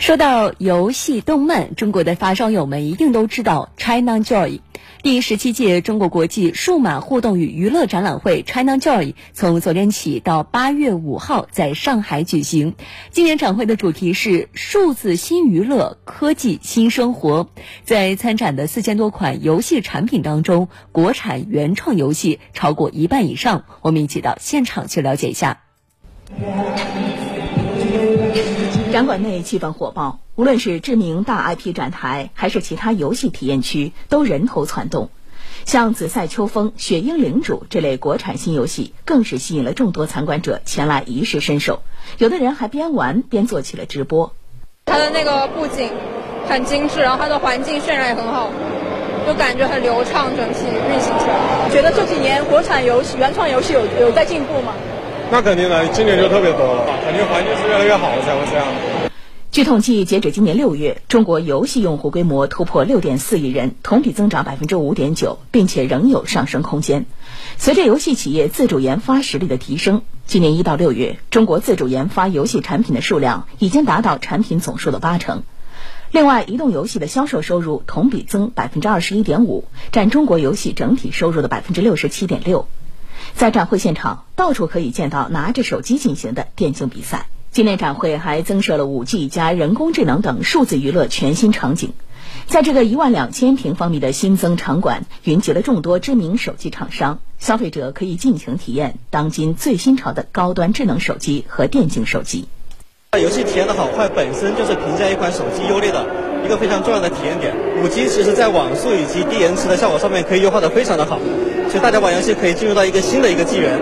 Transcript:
说到游戏动漫，中国的发烧友们一定都知道 China Joy。第十七届中国国际数码互动与娱乐展览会 China Joy 从昨天起到八月五号在上海举行。今年展会的主题是数字新娱乐，科技新生活。在参展的四千多款游戏产品当中，国产原创游戏超过一半以上。我们一起到现场去了解一下。展馆内气氛火爆，无论是知名大 IP 展台，还是其他游戏体验区，都人头攒动。像《紫塞秋风》《雪鹰领主》这类国产新游戏，更是吸引了众多参观者前来一试身手。有的人还边玩边做起了直播。它的那个布景很精致，然后它的环境渲染也很好，就感觉很流畅，整体运行起来。觉得这几年国产游戏、原创游戏有有在进步吗？那肯定的，今年就特别多了，肯定环境是越来越好了才会这样。据统计，截止今年六月，中国游戏用户规模突破六点四亿人，同比增长百分之五点九，并且仍有上升空间。随着游戏企业自主研发实力的提升，今年一到六月，中国自主研发游戏产品的数量已经达到产品总数的八成。另外，移动游戏的销售收入同比增百分之二十一点五，占中国游戏整体收入的百分之六十七点六。在展会现场，到处可以见到拿着手机进行的电竞比赛。今年展会还增设了 5G 加人工智能等数字娱乐全新场景。在这个一万两千平方米的新增场馆，云集了众多知名手机厂商，消费者可以尽情体验当今最新潮的高端智能手机和电竞手机。游戏体验的好坏本身就是评价一款手机优劣的一个非常重要的体验点。5G 其实在网速以及低延迟的效果上面可以优化的非常的好。所以大家玩游戏可以进入到一个新的一个纪元。